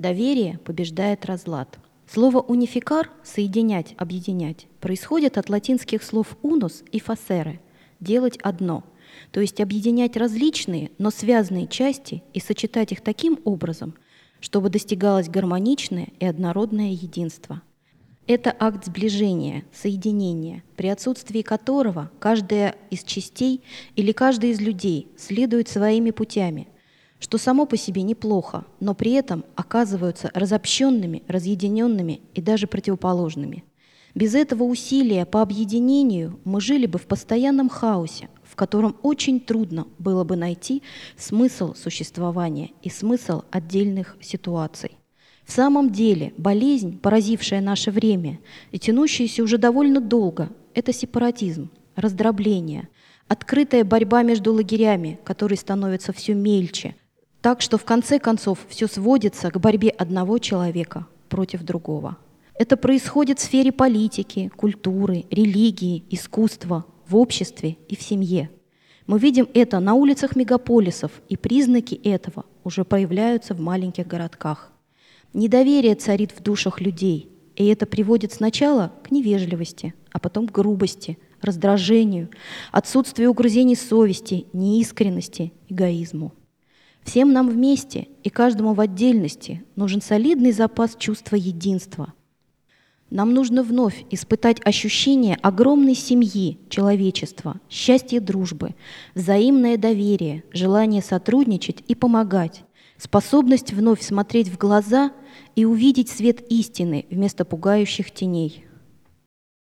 Доверие побеждает разлад. Слово «унификар» — «соединять», «объединять» происходит от латинских слов «унус» и «фасере» — «делать одно», то есть объединять различные, но связанные части и сочетать их таким образом, чтобы достигалось гармоничное и однородное единство. Это акт сближения, соединения, при отсутствии которого каждая из частей или каждый из людей следует своими путями – что само по себе неплохо, но при этом оказываются разобщенными, разъединенными и даже противоположными. Без этого усилия по объединению мы жили бы в постоянном хаосе, в котором очень трудно было бы найти смысл существования и смысл отдельных ситуаций. В самом деле болезнь, поразившая наше время и тянущаяся уже довольно долго, это сепаратизм, раздробление, открытая борьба между лагерями, которые становятся все мельче, так что в конце концов все сводится к борьбе одного человека против другого. Это происходит в сфере политики, культуры, религии, искусства, в обществе и в семье. Мы видим это на улицах мегаполисов, и признаки этого уже появляются в маленьких городках. Недоверие царит в душах людей, и это приводит сначала к невежливости, а потом к грубости, раздражению, отсутствию угрызений совести, неискренности, эгоизму. Всем нам вместе и каждому в отдельности нужен солидный запас чувства единства. Нам нужно вновь испытать ощущение огромной семьи, человечества, счастья дружбы, взаимное доверие, желание сотрудничать и помогать, способность вновь смотреть в глаза и увидеть свет истины вместо пугающих теней.